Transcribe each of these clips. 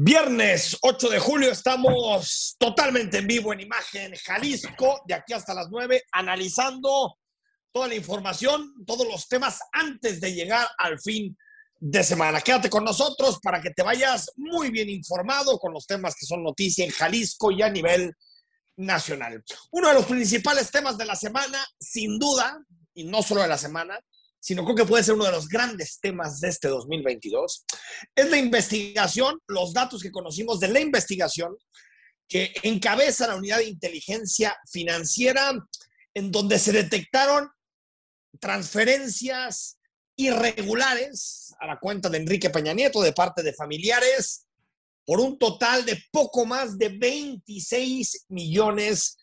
Viernes 8 de julio estamos totalmente en vivo en imagen Jalisco, de aquí hasta las 9, analizando toda la información, todos los temas antes de llegar al fin de semana. Quédate con nosotros para que te vayas muy bien informado con los temas que son noticia en Jalisco y a nivel nacional. Uno de los principales temas de la semana, sin duda, y no solo de la semana, sino creo que puede ser uno de los grandes temas de este 2022, es la investigación, los datos que conocimos de la investigación que encabeza la unidad de inteligencia financiera, en donde se detectaron transferencias irregulares a la cuenta de Enrique Peña Nieto de parte de familiares por un total de poco más de 26 millones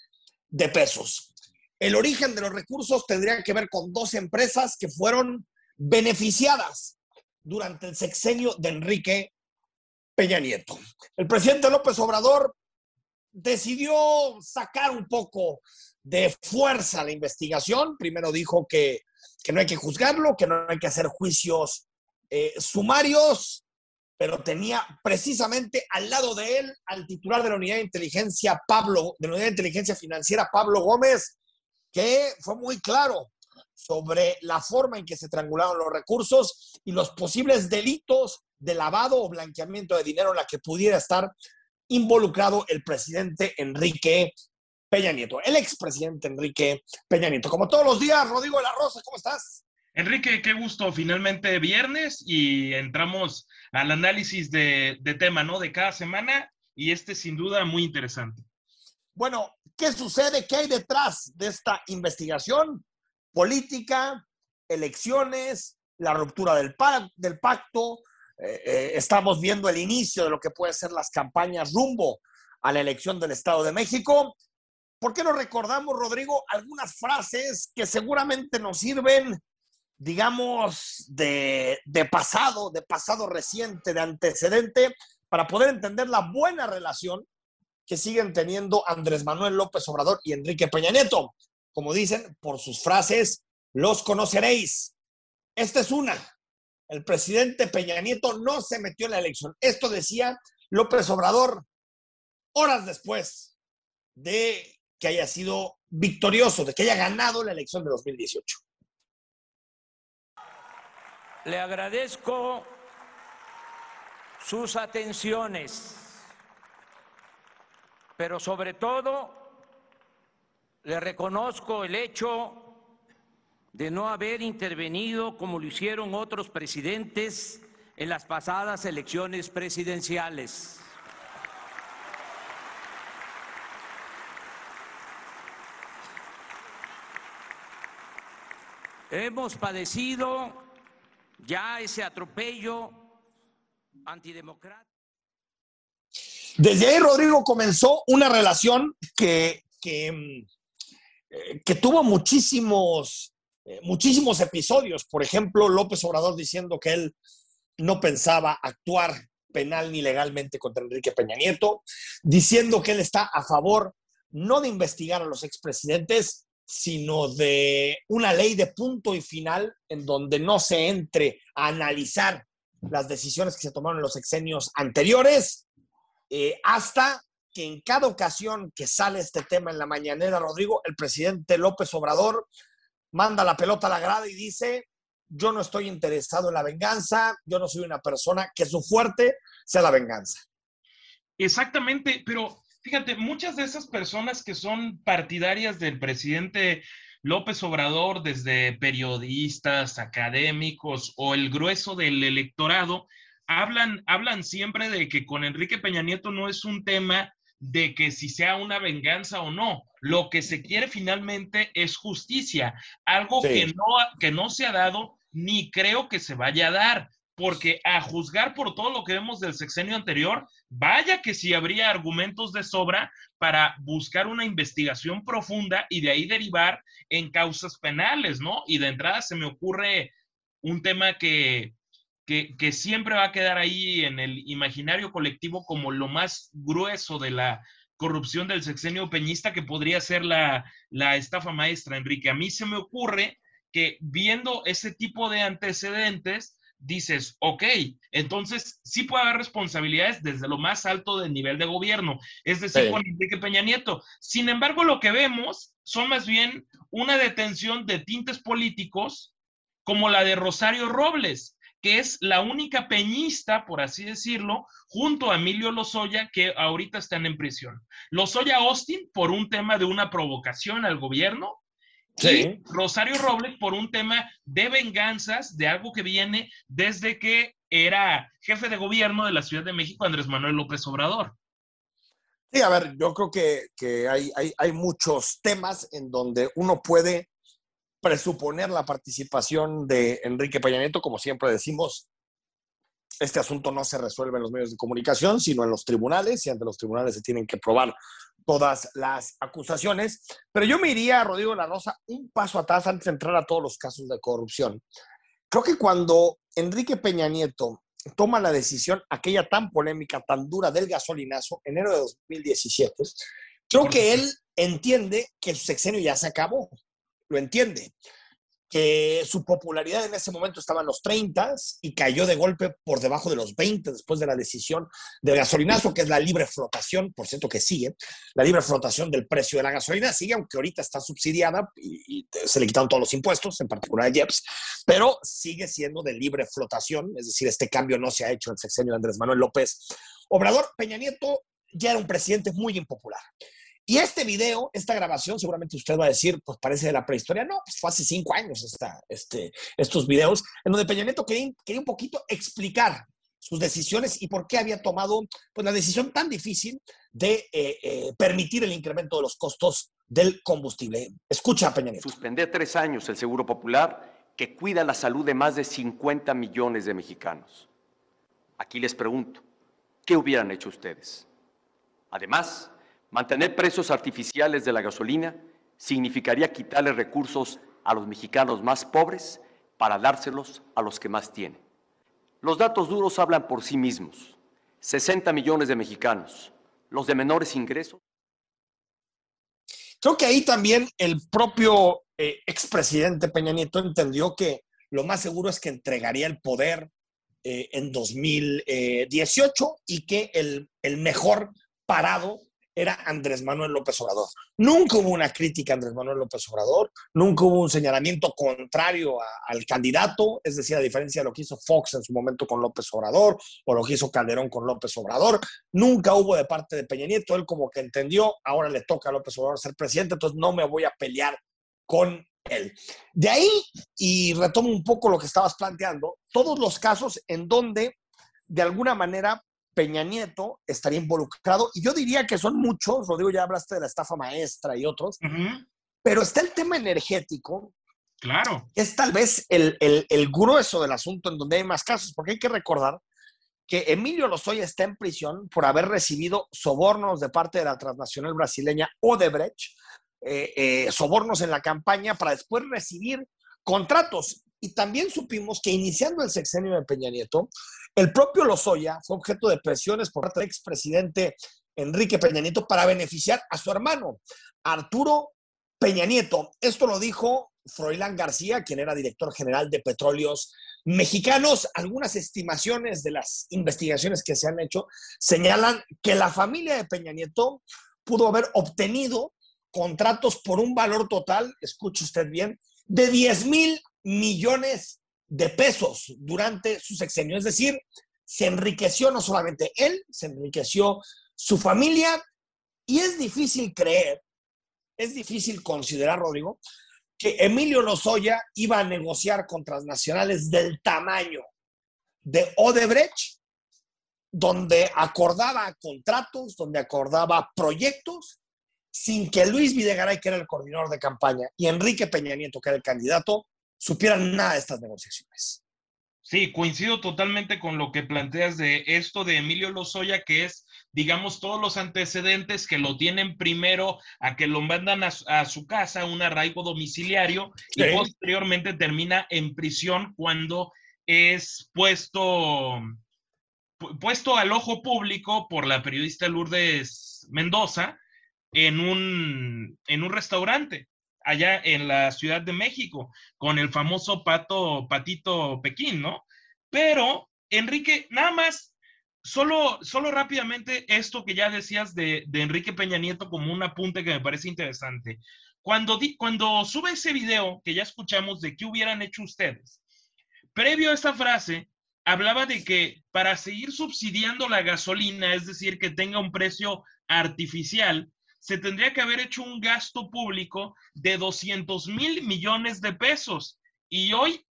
de pesos. El origen de los recursos tendría que ver con dos empresas que fueron beneficiadas durante el sexenio de Enrique Peña Nieto. El presidente López Obrador decidió sacar un poco de fuerza la investigación. Primero dijo que, no hay que juzgarlo, que no hay que hacer juicios eh, sumarios, pero tenía precisamente al lado de él al titular de la unidad de inteligencia, Pablo, de la unidad de inteligencia financiera, Pablo Gómez, que fue muy claro sobre la forma en que se triangularon los recursos y los posibles delitos de lavado o blanqueamiento de dinero en la que pudiera estar involucrado el presidente Enrique Peña Nieto, el expresidente Enrique Peña Nieto. Como todos los días, Rodrigo de la Rosa, ¿cómo estás? Enrique, qué gusto, finalmente viernes y entramos al análisis de, de tema, ¿no? De cada semana y este sin duda muy interesante. Bueno, ¿qué sucede? ¿Qué hay detrás de esta investigación? Política, elecciones, la ruptura del, pacto. Eh, eh, estamos viendo el inicio de lo que puede ser las campañas rumbo a la elección del Estado de México. ¿Por qué no recordamos, Rodrigo, algunas frases que seguramente nos sirven, digamos, de pasado, de pasado reciente, de antecedente, para poder entender la buena relación que siguen teniendo Andrés Manuel López Obrador y Enrique Peña Nieto. Como dicen, por sus frases, los conoceréis. Esta es una. El presidente Peña Nieto no se metió en la elección. Esto decía López Obrador horas después de que haya sido victorioso, de que haya ganado la elección de 2018. Le agradezco sus atenciones pero sobre todo le reconozco el hecho de no haber intervenido como lo hicieron otros presidentes en las pasadas elecciones presidenciales. Hemos padecido ya ese atropello antidemocrático. Desde ahí, Rodrigo, comenzó una relación que, que, eh, tuvo muchísimos, eh, muchísimos episodios. Por ejemplo, López Obrador diciendo que él no pensaba actuar penal ni legalmente contra Enrique Peña Nieto, diciendo que él está a favor no de investigar a los expresidentes, sino de una ley de punto y final en donde no se entre a analizar las decisiones que se tomaron en los sexenios anteriores eh, hasta que en cada ocasión que sale este tema en la mañanera, Rodrigo, el presidente López Obrador manda la pelota a la grada y dice, yo no estoy interesado en la venganza, yo no soy una persona que su fuerte sea la venganza. Exactamente, pero fíjate, muchas de esas personas que son partidarias del presidente López Obrador, desde periodistas, académicos o el grueso del electorado, hablan, hablan siempre de que con Enrique Peña Nieto no es un tema de que si sea una venganza o no. Lo que se quiere finalmente es justicia, algo que, no, que no se ha dado ni creo que se vaya a dar, porque a juzgar por todo lo que vemos del sexenio anterior, vaya que sí habría argumentos de sobra para buscar una investigación profunda y de ahí derivar en causas penales, ¿no? Y de entrada se me ocurre un tema que, que, siempre va a quedar ahí en el imaginario colectivo como lo más grueso de la corrupción del sexenio peñista que podría ser la, la estafa maestra, Enrique. A mí se me ocurre que viendo ese tipo de antecedentes, dices, ok, entonces sí puede haber responsabilidades desde lo más alto del nivel de gobierno, es decir, con Enrique Peña Nieto. Sin embargo, lo que vemos son más bien una detención de tintes políticos como la de Rosario Robles, que es la única peñista, por así decirlo, junto a Emilio Lozoya, que ahorita están en prisión. Lozoya Austin por un tema de una provocación al gobierno Sí. Rosario Robles por un tema de venganzas de algo que viene desde que era jefe de gobierno de la Ciudad de México, Andrés Manuel López Obrador. Sí, a ver, yo creo que, hay, hay, muchos temas en donde uno puede presuponer la participación de Enrique Peña Nieto, como siempre decimos, este asunto no se resuelve en los medios de comunicación, sino en los tribunales, y ante los tribunales se tienen que probar todas las acusaciones. Pero yo me iría, Rodrigo La Rosa, un paso atrás antes de entrar a todos los casos de corrupción. Creo que cuando Enrique Peña Nieto toma la decisión, aquella tan polémica, tan dura del gasolinazo, enero de 2017, creo que él entiende que su sexenio ya se acabó. Lo entiende que su popularidad en ese momento estaba en los 30 y cayó de golpe por debajo de los 20 después de la decisión del gasolinazo, que es la libre flotación, por cierto que sigue, la libre flotación del precio de la gasolina sigue, aunque ahorita está subsidiada y, se le quitaron todos los impuestos, en particular a IEPS, pero sigue siendo de libre flotación, es decir, este cambio no se ha hecho en el sexenio de Andrés Manuel López Obrador. Peña Nieto ya era un presidente muy impopular. Y este video, esta grabación, seguramente usted va a decir, pues parece de la prehistoria. No, pues fue hace cinco años esta, este, estos videos, en donde Peña Nieto quería, un poquito explicar sus decisiones y por qué había tomado pues, la decisión tan difícil de eh, eh, permitir el incremento de los costos del combustible. Escucha, Peña Nieto. Suspender tres años el Seguro Popular que cuida la salud de más de 50 millones de mexicanos. Aquí les pregunto, ¿qué hubieran hecho ustedes? Además, Mantener precios artificiales de la gasolina significaría quitarle recursos a los mexicanos más pobres para dárselos a los que más tienen. Los datos duros hablan por sí mismos. 60 millones de mexicanos, los de menores ingresos. Creo que ahí también el propio eh, expresidente Peña Nieto entendió que lo más seguro es que entregaría el poder eh, en 2018 y que el, el mejor parado era Andrés Manuel López Obrador. Nunca hubo una crítica a Andrés Manuel López Obrador, nunca hubo un señalamiento contrario al candidato, es decir, a diferencia de lo que hizo Fox en su momento con López Obrador o lo que hizo Calderón con López Obrador, nunca hubo de parte de Peña Nieto, él como que entendió, ahora le toca a López Obrador ser presidente, entonces no me voy a pelear con él. De ahí, y retomo un poco lo que estabas planteando, todos los casos en donde de alguna manera Peña Nieto estaría involucrado. Y yo diría que son muchos, Rodrigo, ya hablaste de la estafa maestra y otros, pero está el tema energético. Claro. Es tal vez el, el, grueso del asunto en donde hay más casos, porque hay que recordar que Emilio Lozoya está en prisión por haber recibido sobornos de parte de la transnacional brasileña Odebrecht, eh, eh, sobornos en la campaña para después recibir contratos. Y también supimos que iniciando el sexenio de Peña Nieto, el propio Lozoya fue objeto de presiones por parte del expresidente Enrique Peña Nieto para beneficiar a su hermano, Arturo Peña Nieto. Esto lo dijo Froilán García, quien era director general de Petróleos Mexicanos. Algunas estimaciones de las investigaciones que se han hecho señalan que la familia de Peña Nieto pudo haber obtenido contratos por un valor total, escuche usted bien, de 10 mil millones de pesos durante su sexenio. Es decir, se enriqueció no solamente él, se enriqueció su familia y es difícil creer, es difícil considerar, Rodrigo, que Emilio Lozoya iba a negociar con transnacionales del tamaño de Odebrecht, donde acordaba contratos, donde acordaba proyectos, sin que Luis Videgaray, que era el coordinador de campaña, y Enrique Peña Nieto, que era el candidato, supieran nada de estas negociaciones. Sí, coincido totalmente con lo que planteas de esto de Emilio Lozoya, que es, digamos, todos los antecedentes que lo tienen primero a que lo mandan a, su casa, un arraigo domiciliario, y posteriormente termina en prisión cuando es puesto, puesto al ojo público por la periodista Lourdes Mendoza en un, en un restaurante allá en la Ciudad de México, con el famoso pato, patito Pekín, ¿no? Pero, Enrique, nada más, solo, solo rápidamente esto que ya decías de, de Enrique Peña Nieto como un apunte que me parece interesante. Cuando, cuando sube ese video que ya escuchamos de qué hubieran hecho ustedes, previo a esta frase, hablaba de que para seguir subsidiando la gasolina, es decir, que tenga un precio artificial, se tendría que haber hecho un gasto público de 200 mil millones de pesos. Y hoy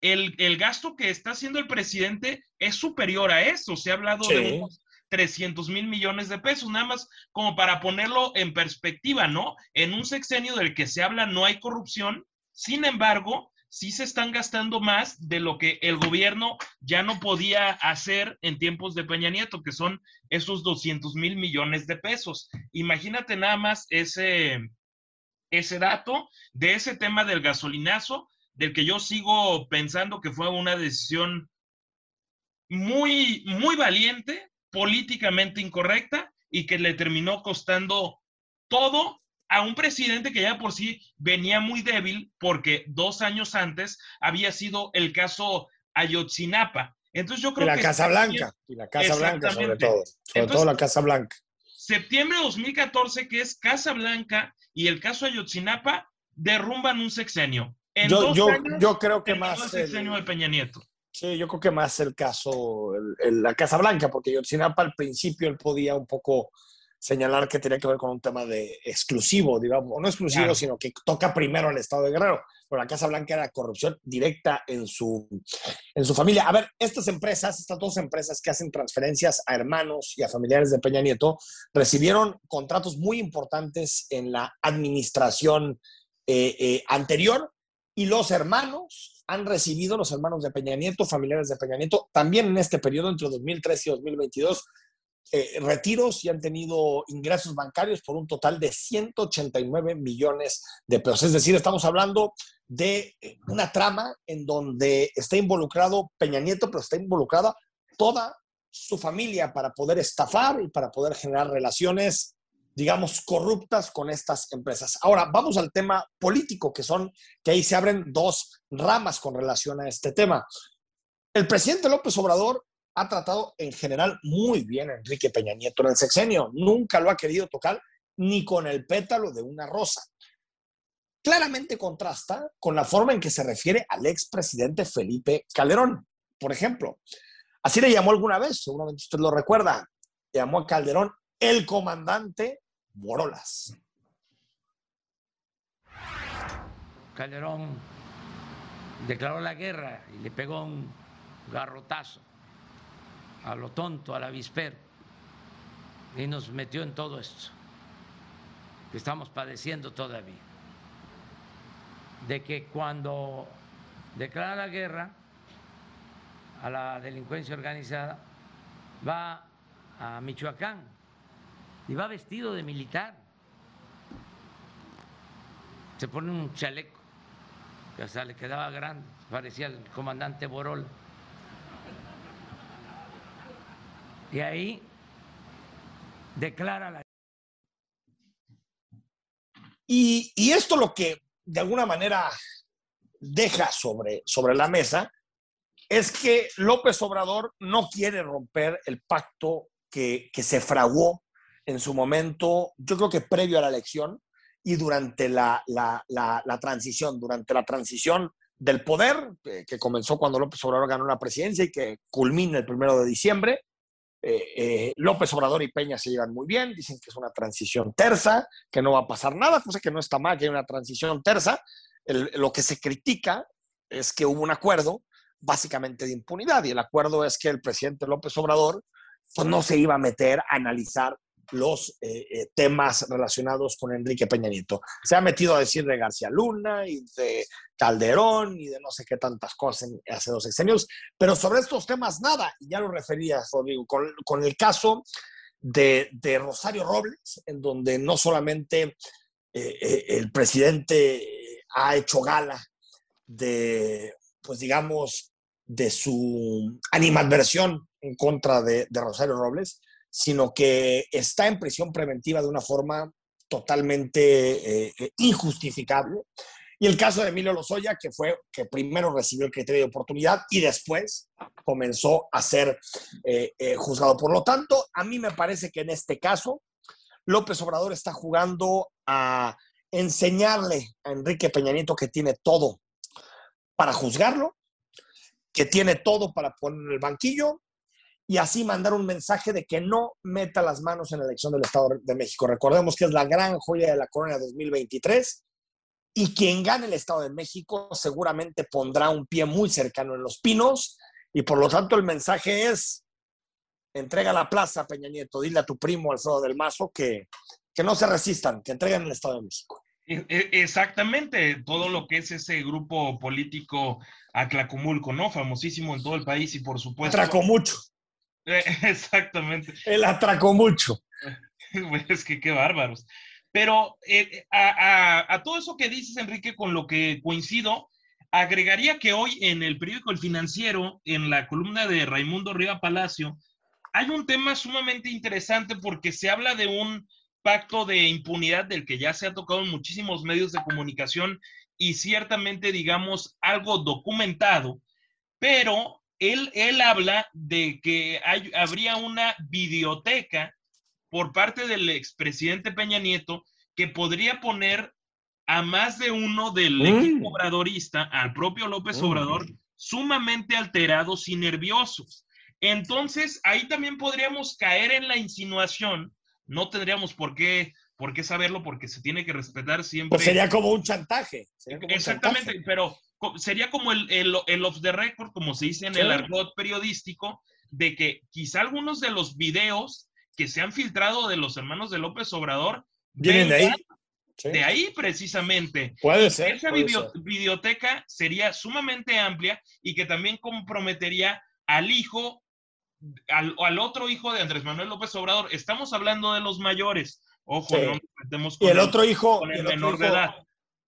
el, gasto que está haciendo el presidente es superior a eso. Se ha hablado de unos 300 mil millones de pesos, nada más como para ponerlo en perspectiva, ¿no? En un sexenio del que se habla no hay corrupción, sin embargo, sí se están gastando más de lo que el gobierno ya no podía hacer en tiempos de Peña Nieto, que son esos 200 mil millones de pesos. Imagínate nada más ese, ese dato de ese tema del gasolinazo, del que yo sigo pensando que fue una decisión muy, muy valiente, políticamente incorrecta y que le terminó costando todo a un presidente que ya por sí venía muy débil porque dos años antes había sido el caso Ayotzinapa. Entonces yo creo y la Casa Blanca, y la Casa Blanca sobre todo, sobre todo la Casa Blanca. Septiembre de 2014, que es Casa Blanca y el caso Ayotzinapa, derrumban un sexenio. yo, yo, creo que más... El sexenio de Peña Nieto. Sí, yo creo que más el caso, la Casa Blanca, porque Ayotzinapa al principio él podía un poco señalar que tenía que ver con un tema de exclusivo, digamos, o no exclusivo, sino que toca primero al Estado de Guerrero. Pero la Casa Blanca era corrupción directa en su, en su familia. A ver, estas empresas, estas dos empresas que hacen transferencias a hermanos y a familiares de Peña Nieto, recibieron contratos muy importantes en la administración eh, eh, anterior y los hermanos han recibido, los hermanos de Peña Nieto, familiares de Peña Nieto, también en este periodo entre 2013 y 2022, eh, retiros y han tenido ingresos bancarios por un total de 189 millones de pesos. Es decir, estamos hablando de eh, una trama en donde está involucrado Peña Nieto, pero está involucrada toda su familia para poder estafar y para poder generar relaciones, digamos, corruptas con estas empresas. Ahora, vamos al tema político, que son, que ahí se abren dos ramas con relación a este tema. El presidente López Obrador ha tratado en general muy bien a Enrique Peña Nieto en el sexenio. Nunca lo ha querido tocar ni con el pétalo de una rosa. Claramente contrasta con la forma en que se refiere al expresidente Felipe Calderón. Por ejemplo, así le llamó alguna vez, seguramente usted lo recuerda, llamó a Calderón el comandante Morolas. Calderón declaró la guerra y le pegó un garrotazo a lo tonto, al avispero, y nos metió en todo esto que estamos padeciendo todavía. De que cuando declara la guerra a la delincuencia organizada, va a Michoacán y va vestido de militar. Se pone un chaleco que hasta le quedaba grande, parecía el comandante Borol. Y ahí declara la... Y, y, esto lo que de alguna manera deja sobre, sobre la mesa es que López Obrador no quiere romper el pacto que, que se fraguó en su momento, yo creo que previo a la elección y durante la, la, la, la transición, durante la transición del poder, eh, que comenzó cuando López Obrador ganó la presidencia y que culmina el primero de diciembre, eh, eh, López Obrador y Peña se llevan muy bien, dicen que es una transición tersa, que no va a pasar nada, cosa que no está mal, que hay una transición tersa. lo que se critica es que hubo un acuerdo básicamente de impunidad y el acuerdo es que el presidente López Obrador pues, no se iba a meter a analizar los eh, eh, temas relacionados con Enrique Peña Nieto. Se ha metido a decir de García Luna y de Calderón y de no sé qué tantas cosas hace dos sexenios, pero sobre estos temas nada, y ya lo refería, Rodrigo, con, el caso de, Rosario Robles, en donde no solamente eh, el presidente ha hecho gala de, pues digamos, de su animadversión en contra de Rosario Robles, sino que está en prisión preventiva de una forma totalmente eh, eh, injustificable Y el caso de Emilio Lozoya, que fue que primero recibió el criterio de oportunidad y después comenzó a ser eh, juzgado. Por lo tanto, a mí me parece que en este caso, López Obrador está jugando a enseñarle a Enrique Peña Nieto que tiene todo para juzgarlo, que tiene todo para poner en el banquillo y así mandar un mensaje de que no meta las manos en la elección del Estado de México. Recordemos que es la gran joya de la corona 2023 y quien gane el Estado de México seguramente pondrá un pie muy cercano en los pinos y por lo tanto el mensaje es, entrega la plaza, Peña Nieto, dile a tu primo Alfredo del Mazo que, que no se resistan, que entreguen el Estado de México. E, e, exactamente, todo lo que es ese grupo político Aclacomulco, ¿no? Famosísimo en todo el país y por supuesto... Atracó mucho. Exactamente. El atracó mucho. Es que qué bárbaros. Pero eh, a, todo eso que dices, Enrique, con lo que coincido, agregaría que hoy en el periódico El Financiero, en la columna de Raimundo Riva Palacio, hay un tema sumamente interesante porque se habla de un pacto de impunidad del que ya se ha tocado en muchísimos medios de comunicación y ciertamente, digamos, algo documentado, pero él, él habla de que hay, habría una videoteca por parte del expresidente Peña Nieto que podría poner a más de uno del mm. equipo obradorista, al propio López mm. Obrador, sumamente alterados y nerviosos. Entonces, ahí también podríamos caer en la insinuación, no tendríamos por qué, por qué saberlo porque se tiene que respetar siempre. Pues sería como un chantaje. Exactamente, pero sería como el, el, off the record, como se dice en el argot periodístico, de que quizá algunos de los videos que se han filtrado de los hermanos de López Obrador vienen de ahí. De ahí precisamente. Puede ser. Esa biblioteca sería sumamente amplia y que también comprometería al hijo, al, al, otro hijo de Andrés Manuel López Obrador. Estamos hablando de los mayores. Ojo, no nos metemos con, y el, otro hijo, con el, menor de edad.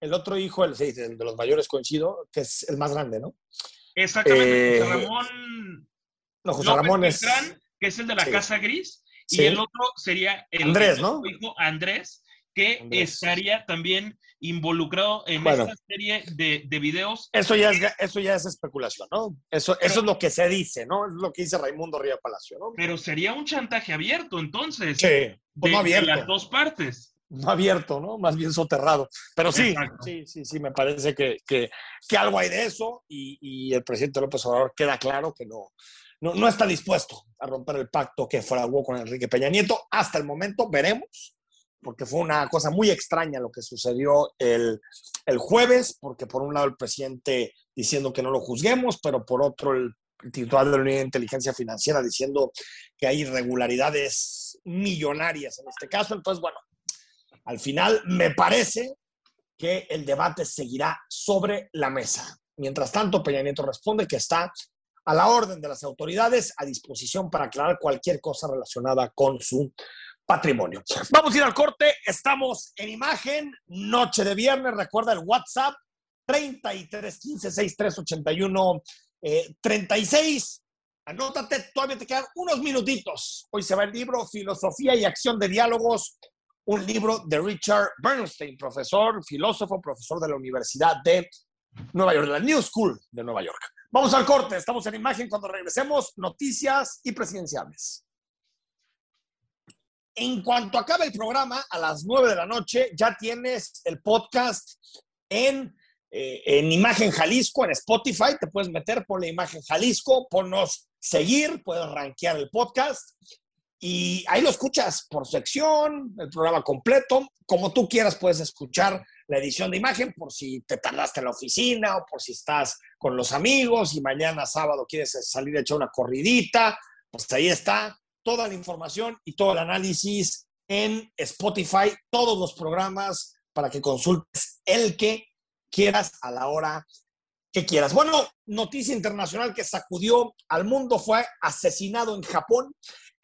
El otro hijo, el, de los mayores coincido, que es el más grande, ¿no? Exactamente, José eh, Ramón. No, José Ramón es. que es el de la Casa Gris y el otro sería el Andrés, ¿no? hijo Andrés, que estaría también involucrado en esta serie de, de, videos. Eso ya, es, eso ya es especulación, ¿no? Eso, eso es lo que se dice, ¿no? Es lo que dice Raimundo Río Palacio, ¿no? Pero sería un chantaje abierto, entonces. Sí, pues abierto. De las dos partes. No abierto, ¿no? Más bien soterrado. Pero sí, sí, sí, sí, me parece que, que, que algo hay de eso y, y, el presidente López Obrador queda claro que no, no, está dispuesto a romper el pacto que fraguó con Enrique Peña Nieto. Hasta el momento veremos, porque fue una cosa muy extraña lo que sucedió el, jueves, porque por un lado el presidente diciendo que no lo juzguemos, pero por otro el titular de la Unidad de Inteligencia Financiera diciendo que hay irregularidades millonarias en este caso. Entonces, bueno, al final me parece que el debate seguirá sobre la mesa. Mientras tanto, Peña Nieto responde que está a la orden de las autoridades a disposición para aclarar cualquier cosa relacionada con su patrimonio. Vamos a ir al corte, estamos en imagen, noche de viernes, recuerda el WhatsApp 33 15 63 81 36. Anótate, todavía te quedan unos minutitos. Hoy se va el libro Filosofía y Acción de Diálogos, un libro de Richard Bernstein, profesor, filósofo, profesor de la Universidad de Nueva York, la New School de Nueva York. Vamos al corte, estamos en imagen cuando regresemos, noticias y presidenciales. En cuanto acabe el programa, a las 9 de la noche, ya tienes el podcast en, eh, en Imagen Jalisco, en Spotify. Te puedes meter por la Imagen Jalisco, ponnos seguir, puedes rankear el podcast y ahí lo escuchas por sección, el programa completo, como tú quieras puedes escuchar la edición de imagen por si te tardaste en la oficina o por si estás con los amigos y mañana sábado quieres salir a echar una corridita, pues ahí está toda la información y todo el análisis en Spotify, todos los programas para que consultes el que quieras a la hora que quieras. Bueno, noticia internacional que sacudió al mundo fue asesinado en Japón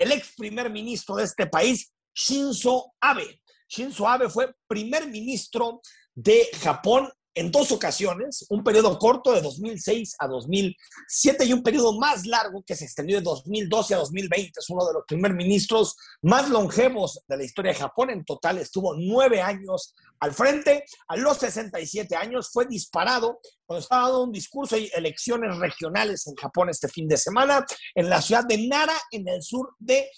el ex primer ministro de este país, Shinzo Abe. Shinzo Abe fue primer ministro de Japón en dos ocasiones, un periodo corto de 2006 a 2007 y un periodo más largo que se extendió de 2012 a 2020. Es uno de los primer ministros más longevos de la historia de Japón. En total estuvo nueve años al frente. A los 67 años fue disparado cuando estaba dando un discurso y elecciones regionales en Japón este fin de semana en la ciudad de Nara, en el sur de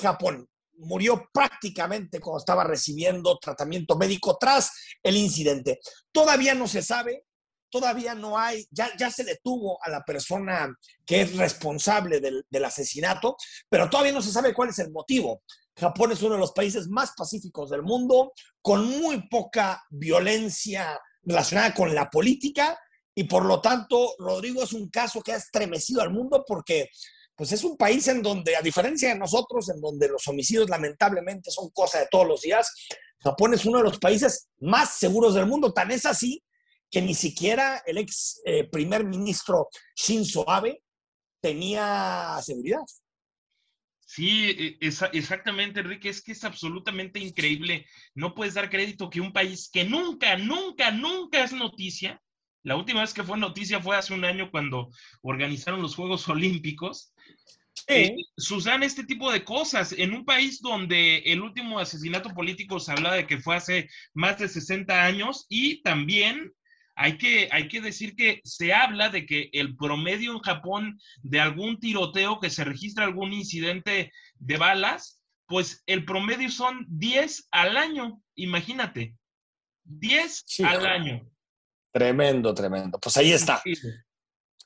Japón murió prácticamente cuando estaba recibiendo tratamiento médico tras el incidente. Todavía no se sabe, todavía no hay, ya, ya se detuvo a la persona que es responsable del, del asesinato, pero todavía no se sabe cuál es el motivo. Japón es uno de los países más pacíficos del mundo, con muy poca violencia relacionada con la política, y por lo tanto, Rodrigo es un caso que ha estremecido al mundo porque pues es un país en donde, a diferencia de nosotros, en donde los homicidios lamentablemente son cosa de todos los días, Japón es uno de los países más seguros del mundo. Tan es así que ni siquiera el ex eh, primer ministro Shinzo Abe tenía seguridad. Sí, e, exactamente, Enrique. Es que es absolutamente increíble. No puedes dar crédito que un país que nunca, nunca, nunca es noticia. La última vez que fue noticia fue hace un año cuando organizaron los Juegos Olímpicos eh, suceden este tipo de cosas en un país donde el último asesinato político se habla de que fue hace más de 60 años y también hay que, hay que decir que se habla de que el promedio en Japón de algún tiroteo que se registra algún incidente de balas, pues el promedio son 10 al año, imagínate, 10 al año. Tremendo, tremendo. Pues ahí está.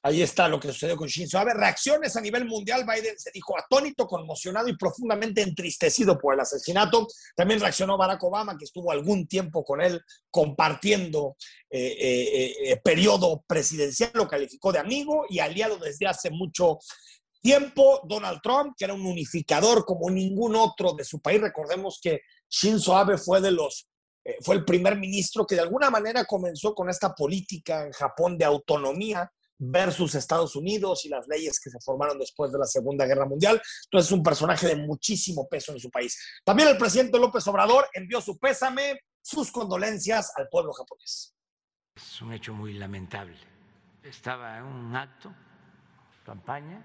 Ahí está lo que sucedió con Shinzo Abe. Reacciones a nivel mundial. Biden se dijo atónito, conmocionado y profundamente entristecido por el asesinato. También reaccionó Barack Obama, que estuvo algún tiempo con él compartiendo eh, eh, eh, periodo presidencial. Lo calificó de amigo y aliado desde hace mucho tiempo. Donald Trump, que era un unificador como ningún otro de su país. Recordemos que Shinzo Abe fue de los fue el primer ministro que de alguna manera comenzó con esta política en Japón de autonomía versus Estados Unidos y las leyes que se formaron después de la Segunda Guerra Mundial. Entonces es un personaje de muchísimo peso en su país. También el presidente López Obrador envió su pésame, sus condolencias al pueblo japonés. Es un hecho muy lamentable. Estaba en un acto, campaña.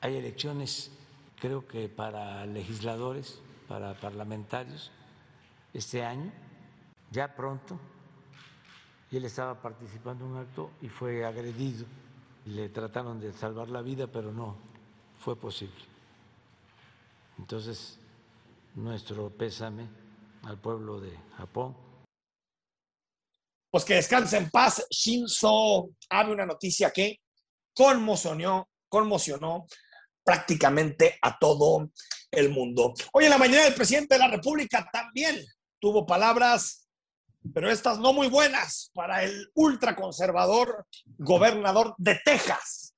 Hay elecciones, creo que para legisladores, para parlamentarios, este año, ya pronto él estaba participando en un acto y fue agredido. Le trataron de salvar la vida, pero no fue posible. Entonces, nuestro pésame al pueblo de Japón. Pues que descanse en paz. Shinzo Abe, una noticia que conmocionó, conmocionó prácticamente a todo el mundo. Hoy en la mañana el presidente de la República también tuvo palabras pero estas no muy buenas para el ultraconservador gobernador de Texas,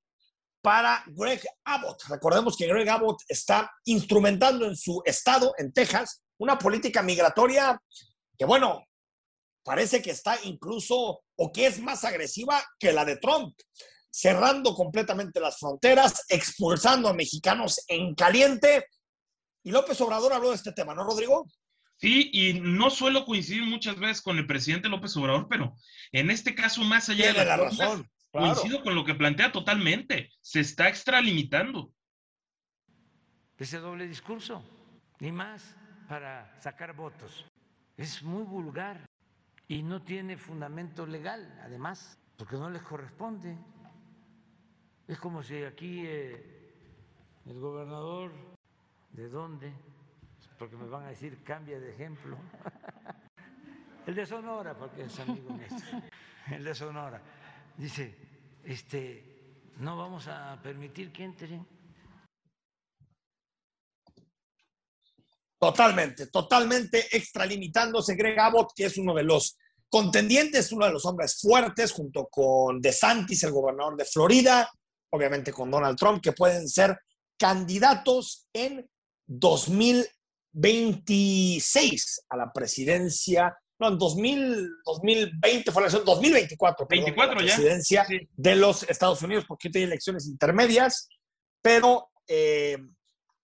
para Greg Abbott. Recordemos que Greg Abbott está instrumentando en su estado, en Texas, una política migratoria que, bueno, parece que está incluso o que es más agresiva que la de Trump, cerrando completamente las fronteras, expulsando a mexicanos en caliente. Y López Obrador habló de este tema, ¿no, Rodrigo? Sí, y no suelo coincidir muchas veces con el presidente López Obrador, pero en este caso, más allá de la, razón, coincido con lo que plantea totalmente. Se está extralimitando. Ese doble discurso, ni más para sacar votos. Es muy vulgar y no tiene fundamento legal, además, porque no les corresponde. Es como si aquí eh, el gobernador, ¿de dónde? Porque me van a decir cambia de ejemplo. El de Sonora, porque es amigo nuestro. El de Sonora. Dice, este, no vamos a permitir que entren. Totalmente, totalmente extralimitándose Greg Abbott, que es uno de los contendientes, uno de los hombres fuertes, junto con DeSantis, el gobernador de Florida, obviamente con Donald Trump, que pueden ser candidatos en 2020. 26 a la presidencia, no, en 2000, 2020 fue la elección, 2024, 24 la presidencia de los Estados Unidos, porque hay elecciones intermedias, pero eh,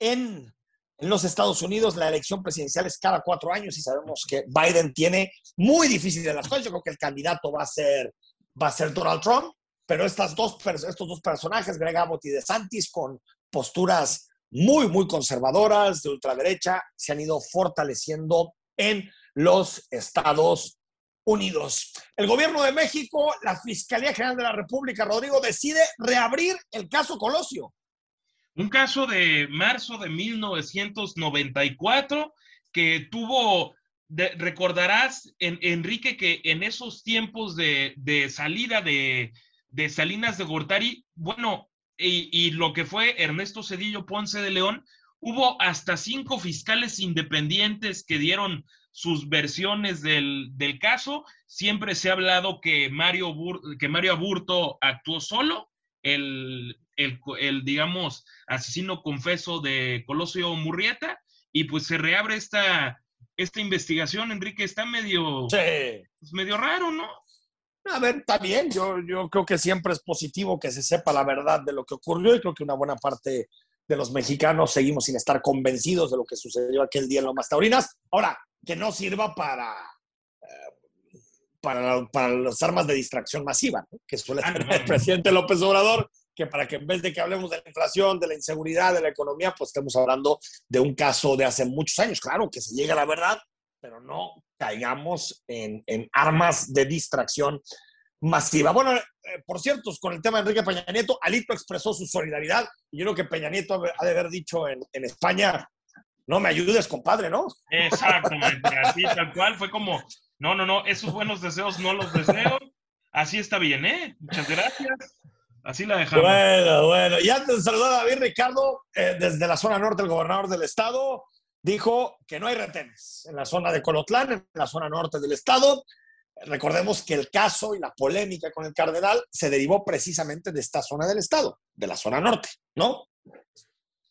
en En los Estados Unidos la elección presidencial es cada cuatro años y sabemos que Biden tiene muy difíciles las cosas. Yo creo que el candidato va a ser, va a ser Donald Trump, pero estas dos, estos dos personajes, Greg Abbott y DeSantis, con posturas muy, muy conservadoras de ultraderecha, se han ido fortaleciendo en los Estados Unidos. El gobierno de México, la Fiscalía General de la República, Rodrigo, decide reabrir el caso Colosio. Un caso de marzo de 1994 que tuvo, recordarás, en, Enrique, que en esos tiempos de, salida de, Salinas de Gortari, bueno, y, y, lo que fue Ernesto Cedillo Ponce de León, hubo hasta cinco fiscales independientes que dieron sus versiones del, caso. Siempre se ha hablado que Mario, que Mario Aburto actuó solo, el, el, digamos, asesino confeso de Colosio Murrieta, y pues se reabre esta, esta investigación, Enrique, está medio, pues, medio raro, ¿no? A ver, está bien, yo, yo creo que siempre es positivo que se sepa la verdad de lo que ocurrió y creo que una buena parte de los mexicanos seguimos sin estar convencidos de lo que sucedió aquel día en Lomas Taurinas. Ahora, que no sirva para, eh, para, para, las armas de distracción masiva, que suele ah, tener el presidente López Obrador, que para que en vez de que hablemos de la inflación, de la inseguridad, de la economía, pues estemos hablando de un caso de hace muchos años. Claro que se llega a la verdad, pero no caigamos en, en armas de distracción masiva. Bueno, eh, por cierto, con el tema de Enrique Peña Nieto, Alito expresó su solidaridad y yo creo que Peña Nieto ha de haber dicho en, en España, no me ayudes, compadre, ¿no? Exactamente, así tal cual, fue como, no, no, no, esos buenos deseos no los deseo, así está bien, ¿eh? Muchas gracias. Así la dejamos. Bueno, bueno. Y antes de saludar a David Ricardo, eh, desde la zona norte, el gobernador del estado dijo que no hay retenes en la zona de Colotlán, en la zona norte del estado. Recordemos que el caso y la polémica con el cardenal se derivó precisamente de esta zona del estado, de la zona norte, ¿no?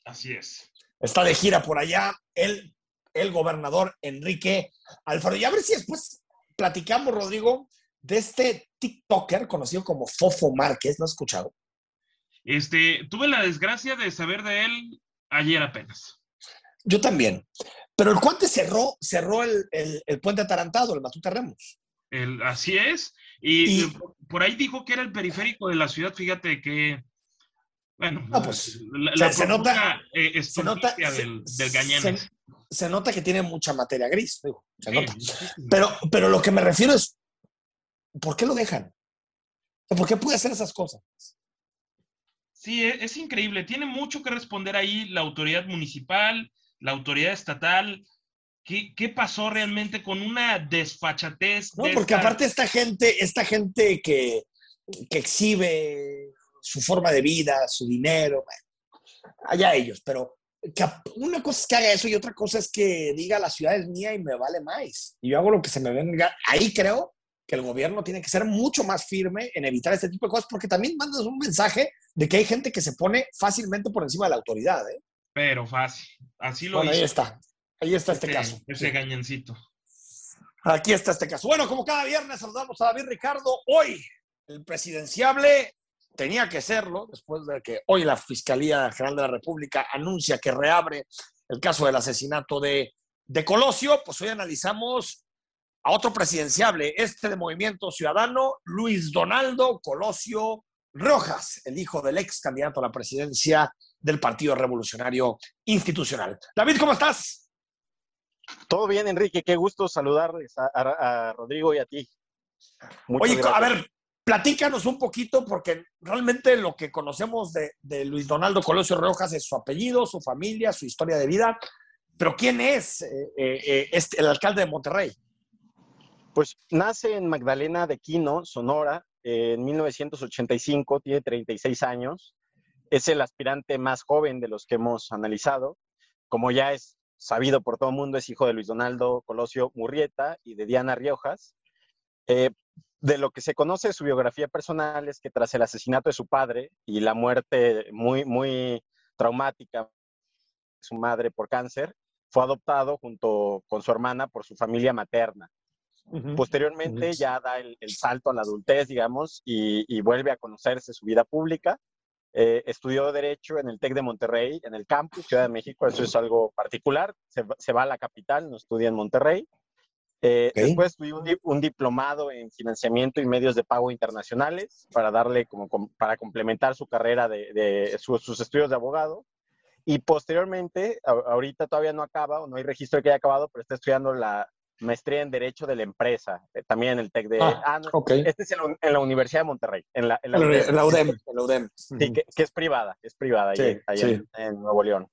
Así es. Está de gira por allá el, el gobernador Enrique Alfaro. Y a ver si después platicamos, Rodrigo, de este TikToker conocido como Fofo Márquez. ¿Lo has escuchado? Este, tuve la desgracia de saber de él ayer apenas. Yo también. Pero el cuate cerró, cerró el, el, puente atarantado, el Matute Remos así es. Y, por ahí dijo que era el periférico de la ciudad, fíjate que, bueno, pues, se, nota, se nota del, del se, nota que tiene mucha materia gris, se nota. Pero, pero lo que me refiero es, ¿por qué lo dejan? ¿Por qué puede hacer esas cosas? Sí, e, es increíble. Tiene mucho que responder ahí la autoridad municipal, la autoridad estatal, ¿Qué, pasó realmente con una desfachatez? No, porque aparte esta gente, esta gente que, exhibe su forma de vida, su dinero, allá ellos, pero una cosa es que haga eso y otra cosa es que diga la ciudad es mía y me vale más. Y yo hago lo que se me venga. Ahí creo que el gobierno tiene que ser mucho más firme en evitar este tipo de cosas, porque también mandas un mensaje de que hay gente que se pone fácilmente por encima de la autoridad. ¿eh? Pero fácil. Así lo bueno, ahí está. Ahí está este, caso. Ese gañancito. Aquí está este caso. Bueno, como cada viernes saludamos a David Ricardo. Hoy el presidenciable tenía que serlo, después de que hoy la Fiscalía General de la República anuncia que reabre el caso del asesinato de, de Colosio, pues hoy analizamos a otro presidenciable, este de Movimiento Ciudadano, Luis Donaldo Colosio Rojas, el hijo del ex candidato a la presidencia del Partido Revolucionario Institucional. David, ¿cómo estás? Todo bien, Enrique, qué gusto saludar a, Rodrigo y a ti. Oye, a ver, platícanos un poquito, porque realmente lo que conocemos de, Luis Donaldo Colosio Rojas es su apellido, su familia, su historia de vida. Pero ¿quién es eh, eh, eh, este, el alcalde de Monterrey? Pues nace en Magdalena de Quino, Sonora, en 1985, tiene 36 años. Es el aspirante más joven de los que hemos analizado. Como ya es sabido por todo el mundo, es hijo de Luis Donaldo Colosio Murrieta y de Diana Riojas. Eh, de lo que se conoce de su biografía personal es que tras el asesinato de su padre y la muerte muy, muy traumática de su madre por cáncer, fue adoptado junto con su hermana por su familia materna. Posteriormente ya da el, salto a la adultez, digamos, y, y, vuelve a conocerse su vida pública. Eh, estudió Derecho en el TEC de Monterrey, en el campus Ciudad de México, eso es algo particular. Se, se va a la capital, no estudia en Monterrey. Eh, Ok. Después estudió un, un diplomado en financiamiento y medios de pago internacionales para darle como, com- para complementar su carrera de, de su- sus estudios de abogado. Y posteriormente, a- ahorita todavía no acaba, o no hay registro de que haya acabado, pero está estudiando la maestría en Derecho de la Empresa, eh, también en el TEC de... Ah, ah, no, Ok. este es en la, en la Universidad de Monterrey, en la, en la En UDEM. la UDEM. En la UDEM. Sí, que, que es privada, es privada Sí, en- ahí sí. en, Nuevo León.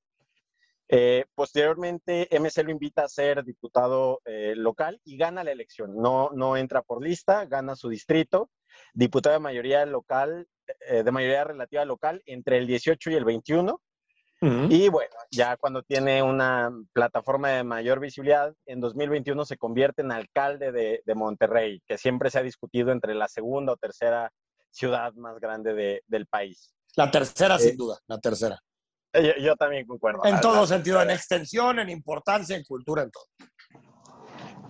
Eh, posteriormente, MC lo invita a ser diputado eh, local y gana la elección. No, no entra por lista, gana su distrito. Diputado de mayoría local, de mayoría relativa local, entre el 18 y el 21. Y bueno, ya cuando tiene una plataforma de mayor visibilidad, en 2021 se convierte en alcalde de, de Monterrey, que siempre se ha discutido entre la segunda o tercera ciudad más grande de- del país. La tercera, Eh, sin duda. La tercera. Eh, Yo, yo también concuerdo. En La- todo la- sentido, en extensión, en importancia, en cultura, en todo.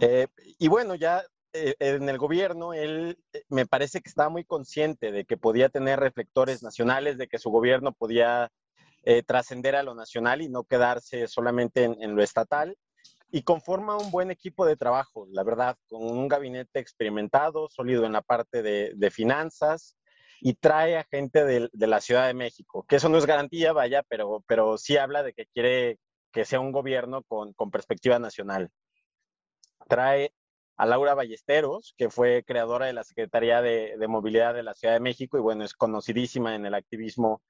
Eh, y bueno, ya eh, en el gobierno, él me parece que estaba muy consciente de que podía tener reflectores nacionales, de que su gobierno podía eh, trascender a lo nacional y no quedarse solamente en, en lo estatal. Y conforma un buen equipo de trabajo, la verdad, con un gabinete experimentado, sólido en la parte de, de finanzas y trae a gente del- de, la Ciudad de México, que eso no es garantía, vaya, pero, pero sí habla de que quiere que sea un gobierno con, con perspectiva nacional trae a Laura Ballesteros, que fue creadora de la Secretaría de, de Movilidad de la Ciudad de México y bueno, es conocidísima en el activismo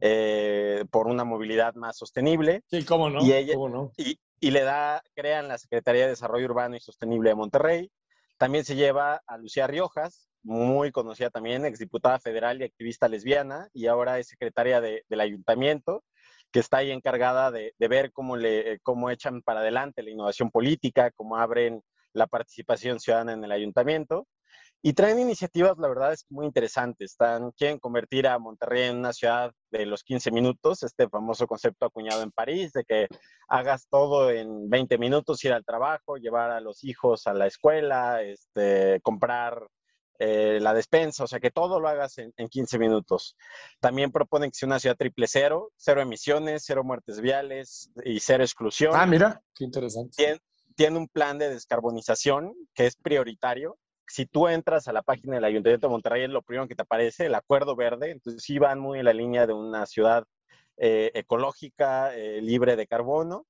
eh, por una movilidad más sostenible. Sí, cómo no. Y ella- cómo no. Y, y le da, crean la Secretaría de Desarrollo Urbano y Sostenible de Monterrey. También se lleva a Lucía Riojas, muy conocida también, exdiputada federal y activista lesbiana, y ahora es secretaria de- del ayuntamiento, que está ahí encargada de, de ver cómo, le, cómo echan para adelante la innovación política, cómo abren la participación ciudadana en el ayuntamiento. Y traen iniciativas, la verdad, es muy interesantes. Están, quieren convertir a Monterrey en una ciudad de los 15 minutos, este famoso concepto acuñado en París, de que hagas todo en 20 minutos, ir al trabajo, llevar a los hijos a la escuela, este, comprar eh, la despensa, o sea, que todo lo hagas en, en 15 minutos. También proponen que sea una ciudad triple cero, cero emisiones, cero muertes viales y cero exclusión Ah, mira, qué interesante. tiene, tiene un plan de descarbonización que es prioritario. Si tú entras a la página del Ayuntamiento de Monterrey, lo primero que te aparece, el Acuerdo Verde. Entonces, sí van muy en la línea de una ciudad eh, ecológica, eh, libre de carbono.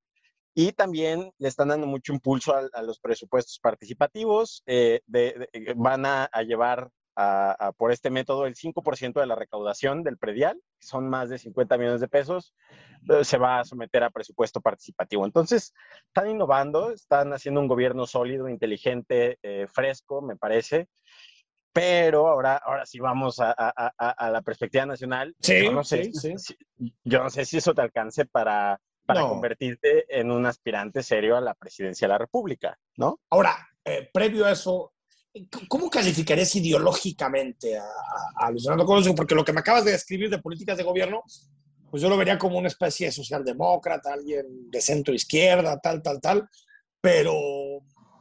Y también le están dando mucho impulso a, los presupuestos participativos. eh, de- van a llevar a- a- por este método el 5% de la recaudación del predial, que son más de 50 millones de pesos, eh, se va a someter a presupuesto participativo. Entonces, están innovando, están haciendo un gobierno sólido, inteligente, eh, fresco, me parece. Pero ahora, ahora sí vamos a, a- a- la perspectiva nacional. Sí, yo no sé, sí, sí. si- yo no sé si eso te alcance para, para No. convertirte en un aspirante serio a la presidencia de la República, ¿no? Ahora, eh, previo a eso, ¿cómo calificarías ideológicamente a, Luis Fernando Colosio? Porque lo que me acabas de describir de políticas de gobierno, pues yo lo vería como una especie de socialdemócrata, alguien de centro izquierda, tal, tal, tal, pero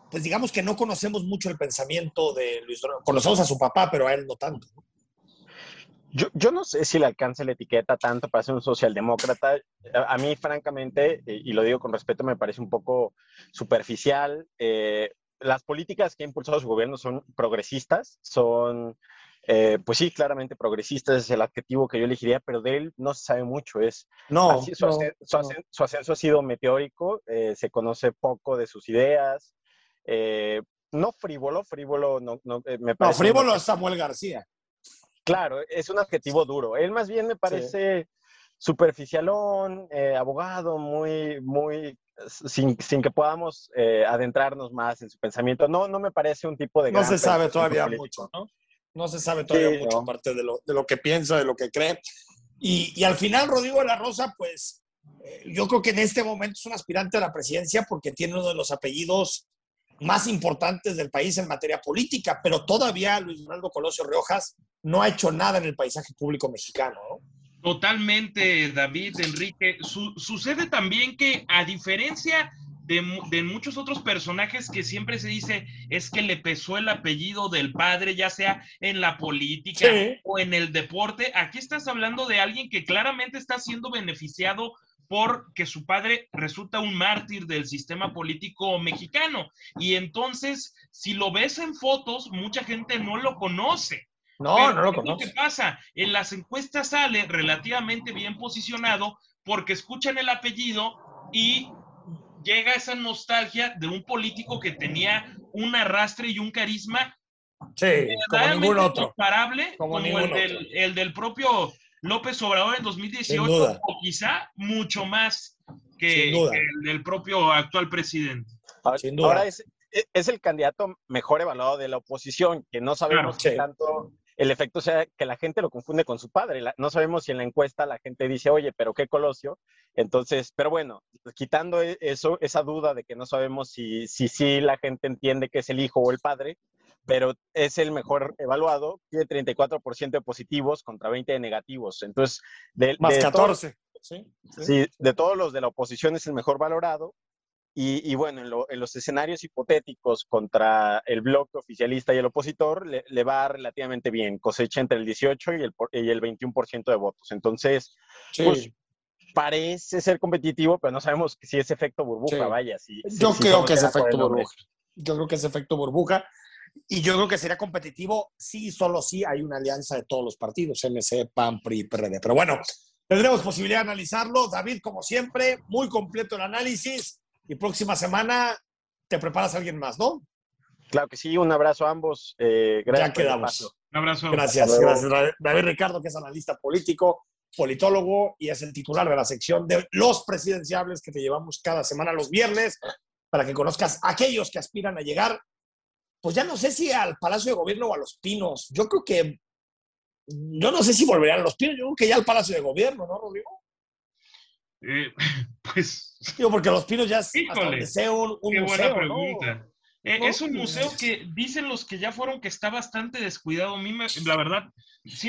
pues digamos que no conocemos mucho el pensamiento de Luis Fernando. Conocemos a su papá, pero a él no tanto. Yo, yo no sé si le alcanza la etiqueta tanto para ser un socialdemócrata. A, mí, francamente, eh, y lo digo con respeto, me parece un poco superficial. Eh, las políticas que ha impulsado su gobierno son progresistas, son, eh, pues sí, claramente progresistas es el adjetivo que yo elegiría, pero de él no se sabe mucho. Es, No, así- su, no, ascen- su no. ascen- su ascenso ha sido meteórico, eh, se conoce poco de sus ideas. eh, no frívolo, frívolo no, no, me No, parece. un frívolo es Samuel García. Claro, es un adjetivo duro. Él más bien me parece superficialón, eh, abogado, muy, muy, sin, sin que podamos eh, adentrarnos más en su pensamiento. No, no me parece un tipo de... No se sabe todavía político. mucho, ¿no? No se sabe todavía Sí, mucho, no. aparte de lo, de lo que piensa, de lo que cree. Y, y al final, Rodrigo de la Rosa, pues eh, yo creo que en este momento es un aspirante a la presidencia porque tiene uno de los apellidos más importantes del país en materia política, pero todavía Luis Fernando Colosio Riojas no ha hecho nada en el paisaje público mexicano, ¿no? Totalmente, David, Enrique. Su- sucede también que, a diferencia de, muchos otros personajes que siempre se dice es que le pesó el apellido del padre, ya sea en la política o en el deporte. Aquí estás hablando de alguien que claramente está siendo beneficiado porque su padre resulta un mártir del sistema político mexicano. Y entonces, si lo ves en fotos, mucha gente no lo conoce. No, no lo conoce. ¿Qué pasa? En las encuestas sale relativamente bien posicionado porque escuchan el apellido y llega esa nostalgia de un político que tenía un arrastre y un carisma sí, como ningún otro. comparable como, el, del, el, del, propio López Obrador en 2018 o quizá mucho más que, el del propio actual presidente. Ahora, es, es, el candidato mejor evaluado de la oposición, que no sabemos qué tanto el efecto sea que la gente lo confunde con su padre. no sabemos si en la encuesta la gente dice, oye, pero qué Colosio. Entonces, pero bueno, quitando e, eso, esa duda de que no sabemos si sí si, la gente entiende que es el hijo o el padre, pero es el mejor evaluado, tiene 34% de positivos contra 20 de negativos. Entonces, de, más 14. sí, sí, de todos los de la oposición es el mejor valorado y, bueno, en, los escenarios hipotéticos contra el bloque oficialista y el opositor, le, va relativamente bien, cosecha entre el 18 y el, y el 21% de votos. Entonces, pues parece ser competitivo, pero no sabemos si es efecto burbuja, vaya. Si, yo creo que es efecto burbuja. Yo creo que es efecto burbuja. Y yo creo que sería competitivo si solo si hay una alianza de todos los partidos, MC, PAN, PRI, PRD. Pero bueno, tendremos posibilidad de analizarlo. David, como siempre, muy completo el análisis y próxima semana te preparas a alguien más, ¿no? Claro que sí, un abrazo a ambos. Eh, gracias. Ya quedamos. Un abrazo. Gracias, gracias. David Ricardo, que es analista político, politólogo y es el titular de la sección de los presidenciables que te llevamos cada semana los viernes para que conozcas a aquellos que aspiran a llegar, pues ya no sé si al Palacio de Gobierno o a Los Pinos. Yo creo que, yo no sé si volverán a Los Pinos, yo creo que ya al Palacio de Gobierno, ¿no, Rodrigo? Eh, pues. Digo, porque Los Pinos ya es un, qué buena pregunta. Eh, es un museo que dicen los que ya fueron que está bastante descuidado. A mí, la verdad,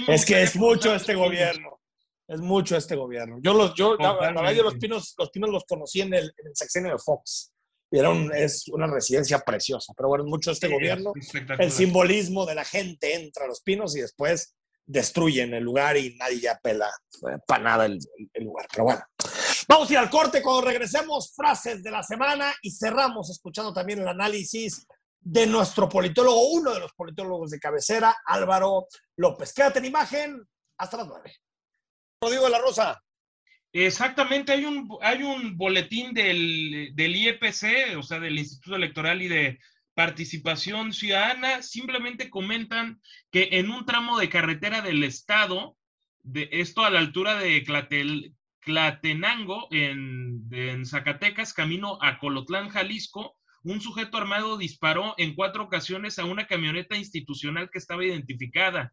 Es que es mucho este gobierno. Es mucho este gobierno. Yo los, yo, la, verdad, yo los pinos, los pinos los conocí en el, en el sexenio de Fox. Y era es una residencia preciosa. Pero bueno, mucho este gobierno. El simbolismo de la gente entra a los pinos y después destruyen el lugar y nadie ya pela para nada el, lugar. Pero bueno, vamos a ir al corte cuando regresemos, frases de la semana y cerramos escuchando también el análisis de nuestro politólogo, uno de los politólogos de cabecera, Álvaro López. Quédate en imagen, hasta las nueve. Rodrigo de la Rosa. Exactamente, hay un, hay un boletín del, del IEPC, o sea, del Instituto Electoral y de participación ciudadana, simplemente comentan que en un tramo de carretera del estado, de esto a la altura de Clatenango, en, en Zacatecas, camino a Colotlán, Jalisco, un sujeto armado disparó en cuatro ocasiones a una camioneta institucional que estaba identificada.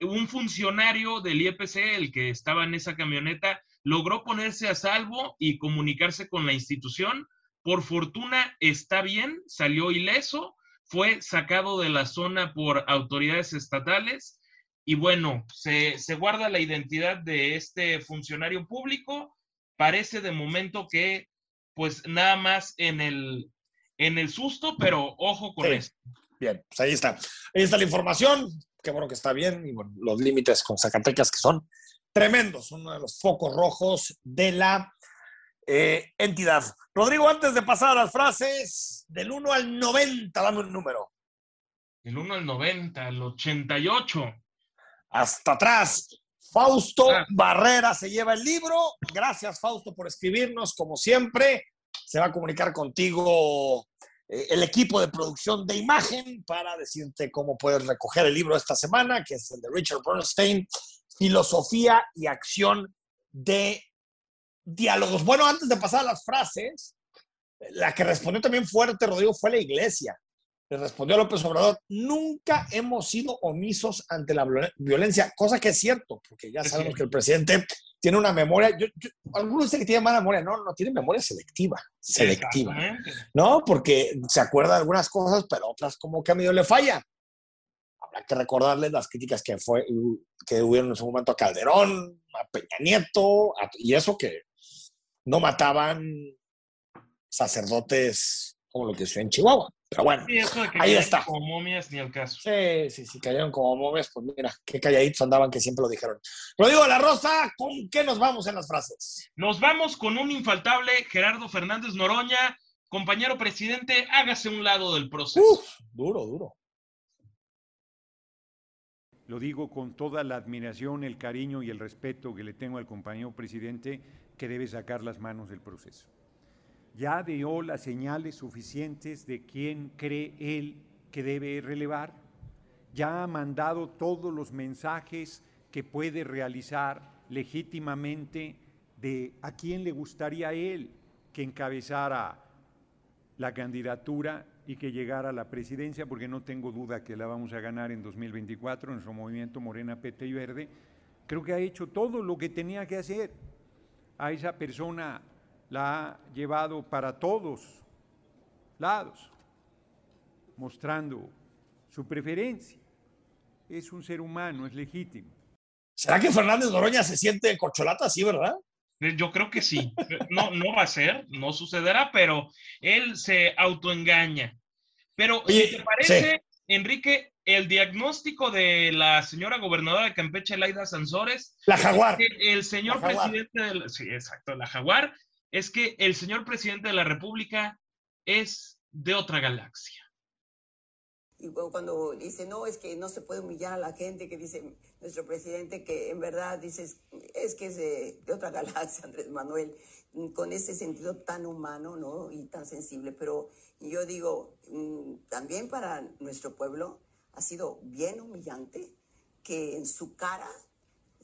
Un funcionario del IEPC, el que estaba en esa camioneta, logró ponerse a salvo y comunicarse con la institución, por fortuna está bien, salió ileso, fue sacado de la zona por autoridades estatales y bueno, se, guarda la identidad de este funcionario público. Parece de momento que pues nada más en el, en el susto, pero ojo con esto. Bien, pues ahí está. Ahí está la información. Qué bueno que está bien. Y bueno, los límites con Zacatecas que son tremendos. Uno de los focos rojos de la eh, entidad. Rodrigo, antes de pasar a las frases, del 1 al 90, dame un número. Del 1 al 90, al 88. Hasta atrás. Fausto ah. Barrera se lleva el libro. Gracias, Fausto, por escribirnos, como siempre. Se va a comunicar contigo eh, el equipo de producción de imagen para decirte cómo puedes recoger el libro esta semana, que es el de Richard Bernstein, Filosofía y Acción de diálogos. Bueno, antes de pasar a las frases, la que respondió también fuerte, Rodrigo, fue la iglesia. Le respondió López Obrador, nunca hemos sido omisos ante la violencia, cosa que es cierto, porque ya sabemos que el presidente tiene una memoria, algunos dicen que tiene mala memoria, no, no, tiene memoria selectiva, selectiva, ¿no? Porque se acuerda de algunas cosas, pero otras como que a medio le falla. Habrá que recordarles las críticas que, fue, que hubieron en su momento a Calderón, a Peña Nieto, y eso que no mataban sacerdotes como lo que sucedió en Chihuahua. Pero bueno, Sí, eso de que ahí cayeron está. Como momias ni al caso. Sí, sí, sí, cayeron como momias, pues mira, qué calladitos andaban que siempre lo dijeron. Rodrigo de la Rosa, ¿con qué nos vamos en las frases? Nos vamos con un infaltable Gerardo Fernández Noroña. Compañero presidente, hágase un lado del proceso. Uf, duro, duro. Lo digo con toda la admiración, el cariño y el respeto que le tengo al compañero presidente que debe sacar las manos del proceso. Ya dio las señales suficientes de quién cree él que debe relevar. Ya ha mandado todos los mensajes que puede realizar legítimamente de a quién le gustaría él que encabezara la candidatura y que llegara a la presidencia, porque no tengo duda que la vamos a ganar en 2024, nuestro movimiento Morena, PT y Verde, creo que ha hecho todo lo que tenía que hacer. A esa persona la ha llevado para todos lados, mostrando su preferencia. Es un ser humano, es legítimo. ¿Será que Fernández Noroña se siente corcholata así, verdad? Eh, Yo creo que sí. No, no va a ser, no sucederá, pero él se autoengaña. Pero, Oye, si te parece, Enrique, el diagnóstico de la señora gobernadora de Campeche, Laida Sansores, La jaguar. que el señor La jaguar. presidente del, sí, exacto, la jaguar, es que el señor presidente de la República es de otra galaxia. Y cuando dice, no, es que no se puede humillar a la gente, que dice nuestro presidente que en verdad dices, es que es de, de otra galaxia, Andrés Manuel, con ese sentido tan humano, ¿no? Y tan sensible. Pero yo digo, mm, también para nuestro pueblo ha sido bien humillante que en su cara,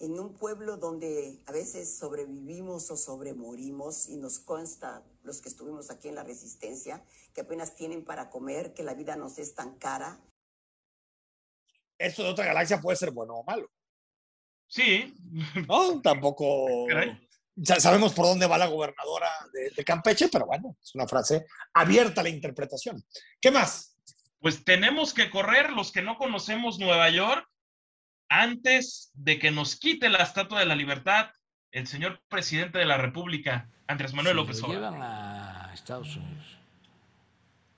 en un pueblo donde a veces sobrevivimos o sobremorimos, y nos consta los que estuvimos aquí en la resistencia, que apenas tienen para comer, que la vida nos es tan cara. Esto de otra galaxia puede ser bueno o malo. Sí, No, tampoco. Ya sabemos por dónde va la gobernadora de, de Campeche, pero bueno, es una frase abierta a la interpretación. ¿Qué más? pues tenemos que correr los que no conocemos Nueva York antes de que nos quite la Estatua de la Libertad el señor presidente de la República, Andrés Manuel Si López lo Obrador. llevan a Estados Unidos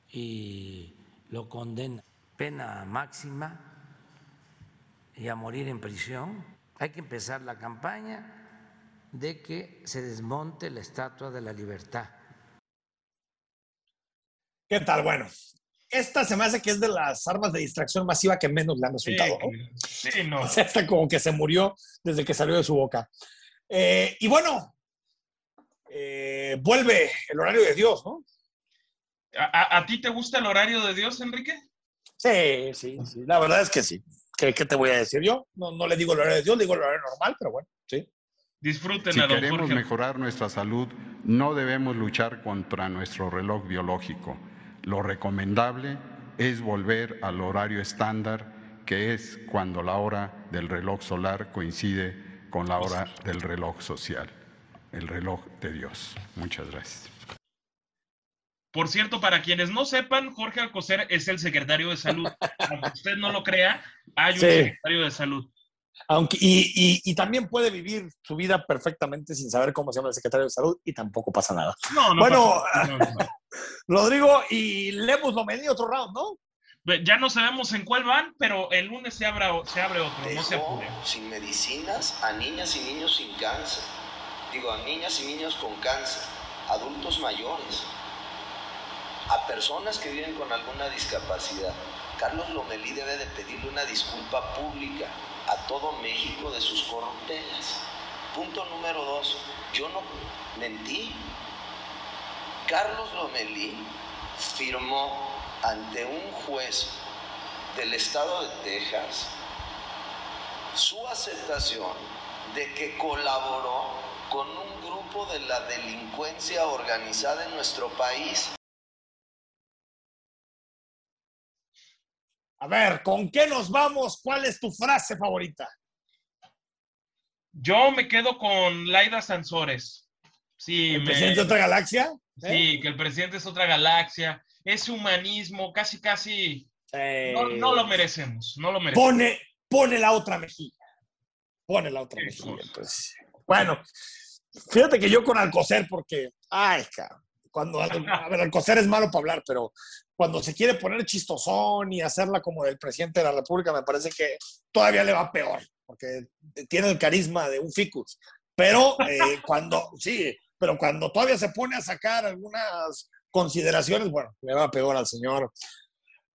y lo condenan pena máxima y a morir en prisión, hay que empezar la campaña de que se desmonte la Estatua de la Libertad. ¿Qué tal? Bueno, esta se me hace que es de las armas de distracción masiva que menos le han resultado, ¿no? Sí, no. O sea, esta como que se murió desde que salió de su boca. Eh, y bueno, eh, vuelve el horario de Dios, ¿no? ¿A, a- a ti te gusta el horario de Dios, Enrique? Sí, sí, sí. La verdad es que sí. ¿Qué, qué te voy a decir yo? No, no le digo el horario de Dios, le digo el horario normal, pero bueno, sí. Disfruten Si queremos Jorge. mejorar nuestra salud, no debemos luchar contra nuestro reloj biológico. Lo recomendable es volver al horario estándar, que es cuando la hora del reloj solar coincide con la hora del reloj social, el reloj de Dios. Muchas gracias. Por cierto, para quienes no sepan, Jorge Alcocer es el secretario de salud. Aunque usted no lo crea, hay un Sí. secretario de salud. Aunque, y, y- y también puede vivir su vida perfectamente sin saber cómo se llama el secretario de salud y tampoco pasa nada. No, no. Bueno, pasa- no, no, no. Rodrigo, y Lemus Lomelí, otro round, ¿no? Ya no sabemos en cuál van, pero el lunes se, abra, se abre otro, no se apure. sin medicinas a niñas y niños sin cáncer. Digo, a niñas y niños con cáncer, adultos mayores, a personas que viven con alguna discapacidad. Carlos Lomelí debe de pedirle una disculpa pública a todo México de sus corruptelas. Punto número dos, yo no mentí. Carlos Lomelí firmó ante un juez del estado de Texas su aceptación de que colaboró con un grupo de la delincuencia organizada en nuestro país. A ver, ¿con qué nos vamos? ¿Cuál es tu frase favorita? Yo me quedo con Laida Sansores. Sí, ¿El me- presidente de otra galaxia? ¿Eh? sí, que el presidente es otra galaxia. Ese humanismo, casi, casi. No, no lo merecemos, no lo merecemos. Pone, pone la otra mejilla. Pone la otra Eso. mejilla. pues. Bueno, fíjate que yo con Alcocer, porque, ay, cabrón. Cuando, a ver, Alcocer es malo para hablar, pero cuando se quiere poner chistosón y hacerla como del presidente de la República, me parece que todavía le va peor, porque tiene el carisma de un ficus. Pero eh, cuando, sí, pero cuando todavía se pone a sacar algunas consideraciones, bueno, le va peor al señor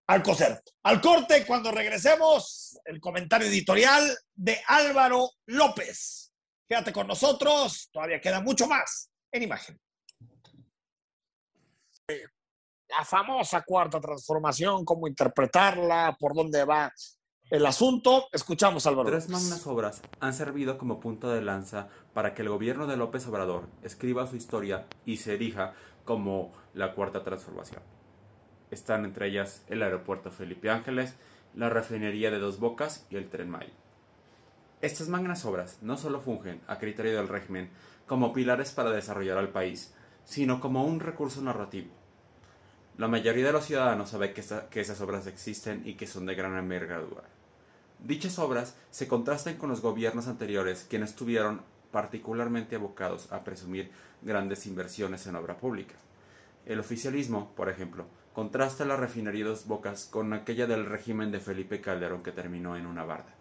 Alcocer. Al corte, cuando regresemos, el comentario editorial de Álvaro López. Quédate con nosotros, todavía queda mucho más en imagen. La famosa cuarta transformación, cómo interpretarla, por dónde va el asunto. Escuchamos, Álvaro. Tres magnas obras han servido como punto de lanza para que el gobierno de López Obrador escriba su historia y se erija como la cuarta transformación. Están entre ellas el aeropuerto Felipe Ángeles, la refinería de Dos Bocas y el Tren Maya. Estas magnas obras no solo fungen, a criterio del régimen, como pilares para desarrollar al país, sino como un recurso narrativo. La mayoría de los ciudadanos sabe que, esas obras existen y que son de gran envergadura. Dichas obras se contrastan con los gobiernos anteriores, quienes estuvieron particularmente abocados a presumir grandes inversiones en obra pública. El oficialismo, por ejemplo, contrasta la refinería Dos Bocas con aquella del régimen de Felipe Calderón que terminó en una barda.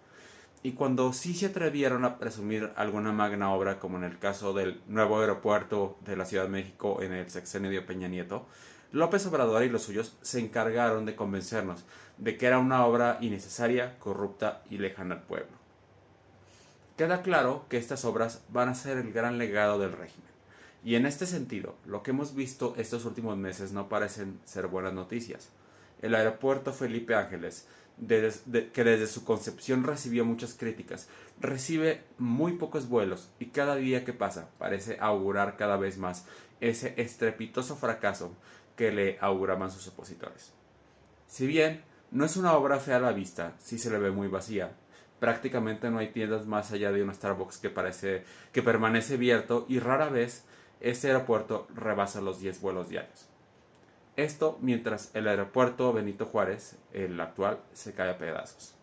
Y cuando sí se atrevieron a presumir alguna magna obra, como en el caso del nuevo aeropuerto de la Ciudad de México en el sexenio de Peña Nieto, López Obrador y los suyos se encargaron de convencernos de que era una obra innecesaria, corrupta y lejana al pueblo. Queda claro que estas obras van a ser el gran legado del régimen. Y en este sentido, lo que hemos visto estos últimos meses no parecen ser buenas noticias. El aeropuerto Felipe Ángeles que desde su concepción recibió muchas críticas, recibe muy pocos vuelos y cada día que pasa parece augurar cada vez más ese estrepitoso fracaso que le auguraban sus opositores. Si bien no es una obra fea a la vista, sí se le ve muy vacía. Prácticamente no hay tiendas más allá de un Starbucks que parece que permanece abierto y rara vez este aeropuerto rebasa los 10 vuelos diarios. Esto mientras el aeropuerto Benito Juárez, el actual, se cae a pedazos.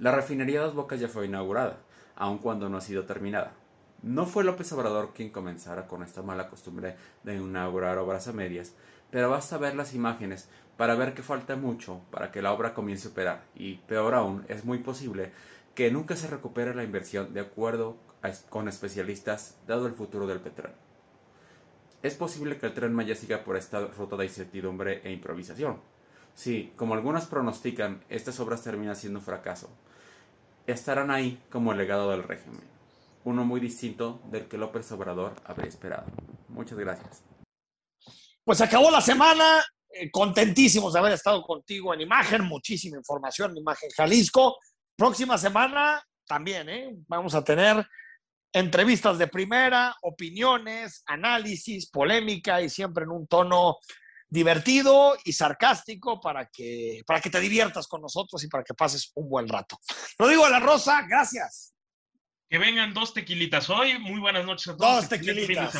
La refinería Dos Bocas ya fue inaugurada, aun cuando no ha sido terminada. No fue López Obrador quien comenzara con esta mala costumbre de inaugurar obras a medias, pero basta ver las imágenes para ver que falta mucho para que la obra comience a operar y, peor aún, es muy posible que nunca se recupere la inversión de acuerdo con especialistas dado el futuro del petróleo. Es posible que el tren Maya siga por esta ruta de incertidumbre e improvisación. Si, como algunos pronostican, estas obras terminan siendo un fracaso, estarán ahí como el legado del régimen, uno muy distinto del que López Obrador habría esperado. Muchas gracias. Pues acabó la semana, eh, contentísimos de haber estado contigo en Imagen, muchísima información en Imagen Jalisco. Próxima semana también, ¿eh? Vamos a tener entrevistas de primera, opiniones, análisis, polémica y siempre en un tono divertido y sarcástico para que, para que te diviertas con nosotros y para que pases un buen rato. Rodrigo de la Rosa, gracias. Que vengan dos tequilitas hoy. Muy buenas noches a todos. Dos tequilitas.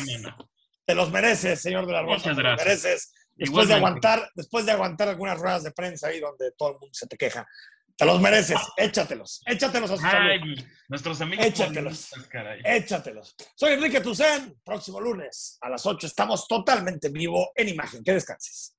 Te los mereces, señor de la Rosa. Muchas gracias. Te mereces. Después de, aguantar, después de aguantar algunas ruedas de prensa ahí donde todo el mundo se te queja. Te los mereces, échatelos, échatelos a su Ay, Nuestros amigos. Échatelos, échatelos. Soy Enrique Tucen, próximo lunes a las 8 estamos totalmente en vivo en imagen. Que descanses.